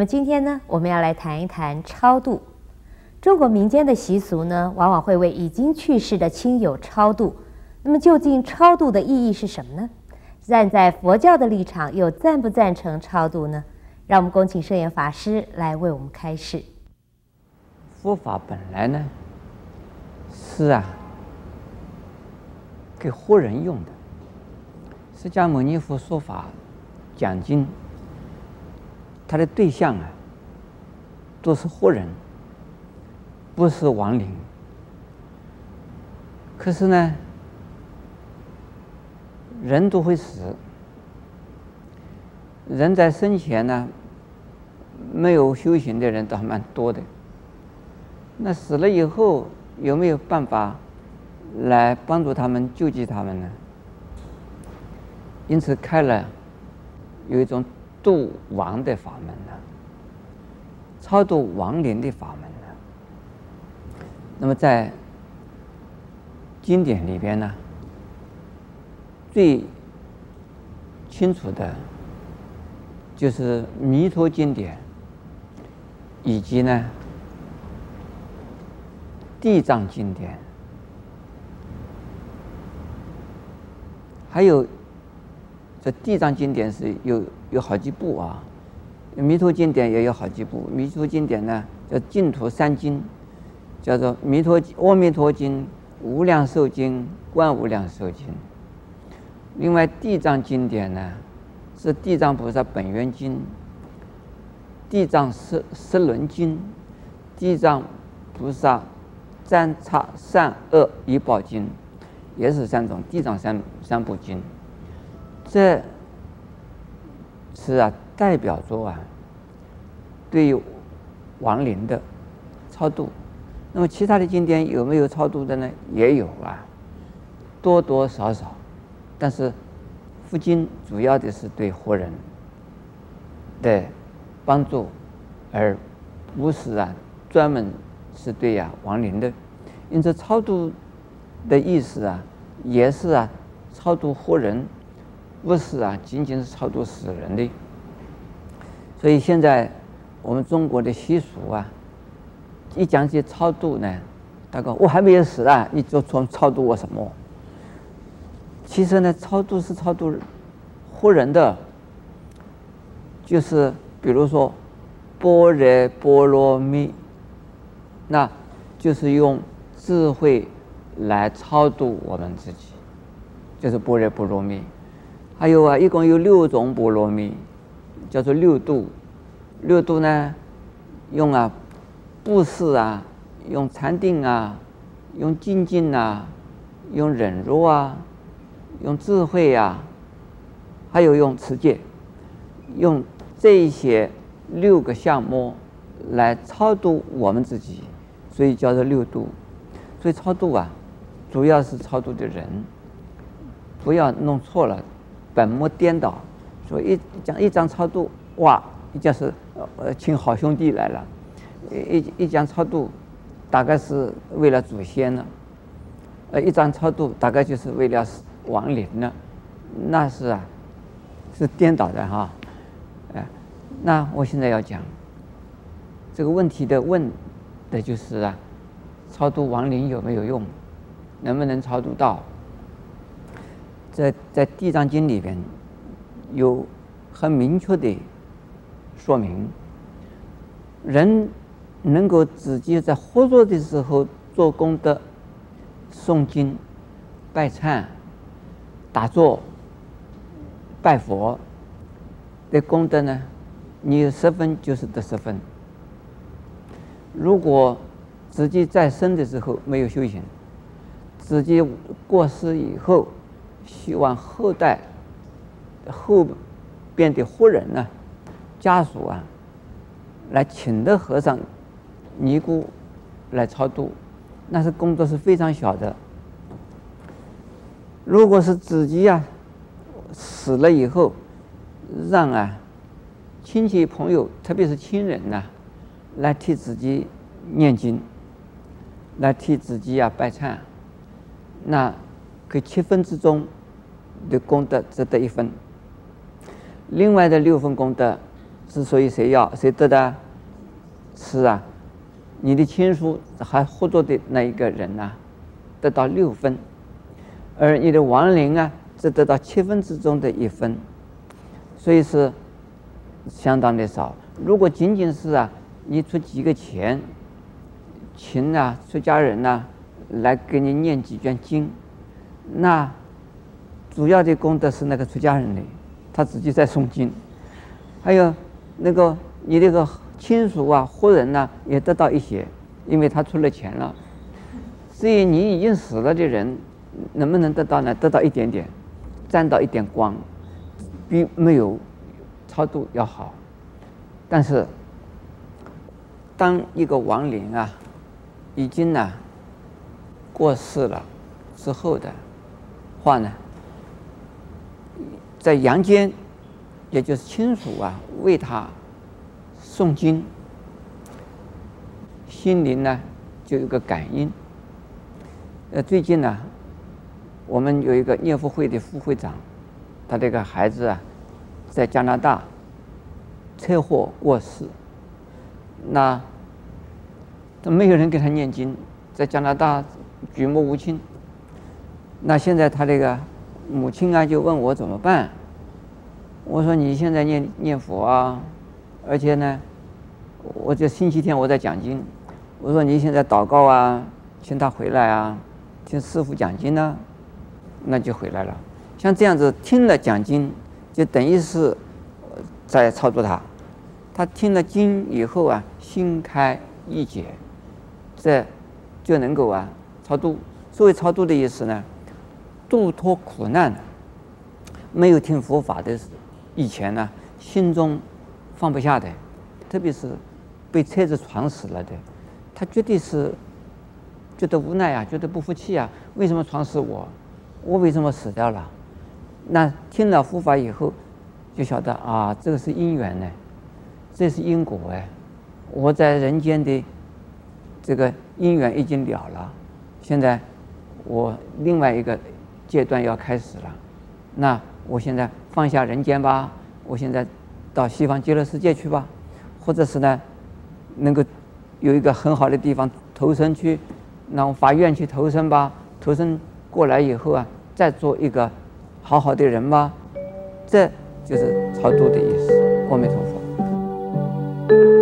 那么今天呢，我们要来谈一谈超度。中国民间的习俗呢，往往会为已经去世的亲友超度。那么究竟超度的意义是什么呢？站在佛教的立场，又赞不赞成超度呢？让我们恭请圣严法师来为我们开示。佛法本来呢，是啊，给活人用的。释迦牟尼佛说法讲经，他的对象啊，都是活人。不是亡灵，可是呢，人都会死。人在生前呢，没有修行的人都还蛮多的。那死了以后，有没有办法来帮助他们、救济他们呢？因此开了有一种度亡的法门呢，超度亡灵的法门呢。那么在经典里边呢，最清楚的，就是《弥陀经典》，以及呢《地藏经典》，还有这《地藏经典》是有有好几部啊，《弥陀经典》也有好几部，《弥陀经典》呢叫净土三经。叫做《弥陀阿弥陀经》《无量寿经》《观无量寿经》。另外，《地藏经典》呢，是《地藏菩萨本愿经》《地藏十十轮经》《地藏菩萨占刹善恶业报经》，也是三种地藏三三部经。这是啊，代表着啊，对于亡灵的超度。那么其他的经典有没有超度的呢？也有啊，多多少少，但是佛经主要的是对活人的帮助，而不是啊专门是对呀、亡灵的。因此超度的意思啊，也是啊超度活人，不是啊仅仅是超度死人的。所以现在我们中国的习俗啊。一讲起超度呢，大哥，我还没有死啊，你就从超度我什么？其实呢，超度是超度活人的，就是比如说般若波罗蜜，那就是用智慧来超度我们自己，就是般若波罗蜜。还有啊，一共有六种波罗蜜，叫做六度。六度呢，用啊。布施啊，用禅定啊，用精进啊，用忍辱啊，用智慧啊，还有用持戒，用这一些六个项目来超度我们自己，所以叫做六度。所以超度啊，主要是超度的人，不要弄错了，本末颠倒。所以一讲一张超度，哇，一讲是呃请好兄弟来了。一一讲超度，大概是为了祖先呢；呃，一张超度，大概就是为了亡灵呢。那是啊，是颠倒的哈。哎，那我现在要讲这个问题的问的就是啊，超度亡灵有没有用？能不能超度到？在在《地藏经》里边有很明确的说明，人。能够直接在活着的时候做功德、诵经、拜忏、打坐、拜佛的功德呢，你有十分就是得十分。如果自己在生的时候没有修行，自己过世以后，希望后代后边的活人呢，家属啊，来请的和尚。尼姑来超度，那是工作是非常小的。如果是自己呀、啊、死了以后，让啊亲戚朋友，特别是亲人呐、来替自己念经，来替自己呀、啊、拜忏，那可七分之中的功德只得一分，另外的六分功德之所以谁要谁得的？是啊，你的亲属还活着的那一个人呢、得到六分，而你的亡灵啊，只得到七分之中的一分，所以是相当的少。如果仅仅是啊，你出几个钱，请啊出家人呐、来给你念几卷经，那主要的功德是那个出家人的，他自己在诵经，还有那个你那个亲属啊、活人呐、也得到一些，因为他出了钱了。至于你已经死了的人，能不能得到呢？得到一点点，沾到一点光，比没有超度要好。但是，当一个亡灵啊，已经呢过世了之后的话呢，在阳间，也就是亲属啊为他诵经，心灵呢就有个感应。呃，最近呢，我们有一个念佛会的副会长，他这个孩子啊，在加拿大车祸过世，那都没有人给他念经，在加拿大举目无亲。那现在他这个母亲啊，就问我怎么办？我说你现在念念佛啊，而且呢，我这星期天我在讲经。我说你现在祷告啊，请他回来啊，听师傅讲经呢、那就回来了。像这样子听了讲经，就等于是在超度他。他听了经以后啊，心开意解，这就能够啊超度。所谓超度的意思呢，度脱苦难。没有听佛法的以前呢，心中放不下的，特别是被车子撞死了的，他绝对是觉得无奈啊，觉得不服气啊，为什么撞死我？我为什么死掉了？那听了佛法以后，就晓得啊，这个是因缘呢，这是因果哎，我在人间的这个因缘已经了了，现在我另外一个阶段要开始了，那。我现在放下人间吧，我现在到西方极乐世界去吧，或者是呢，能够有一个很好的地方投生去，那我发愿去投生吧，投生过来以后啊，再做一个好好的人吧，这就是超度的意思。阿弥陀佛。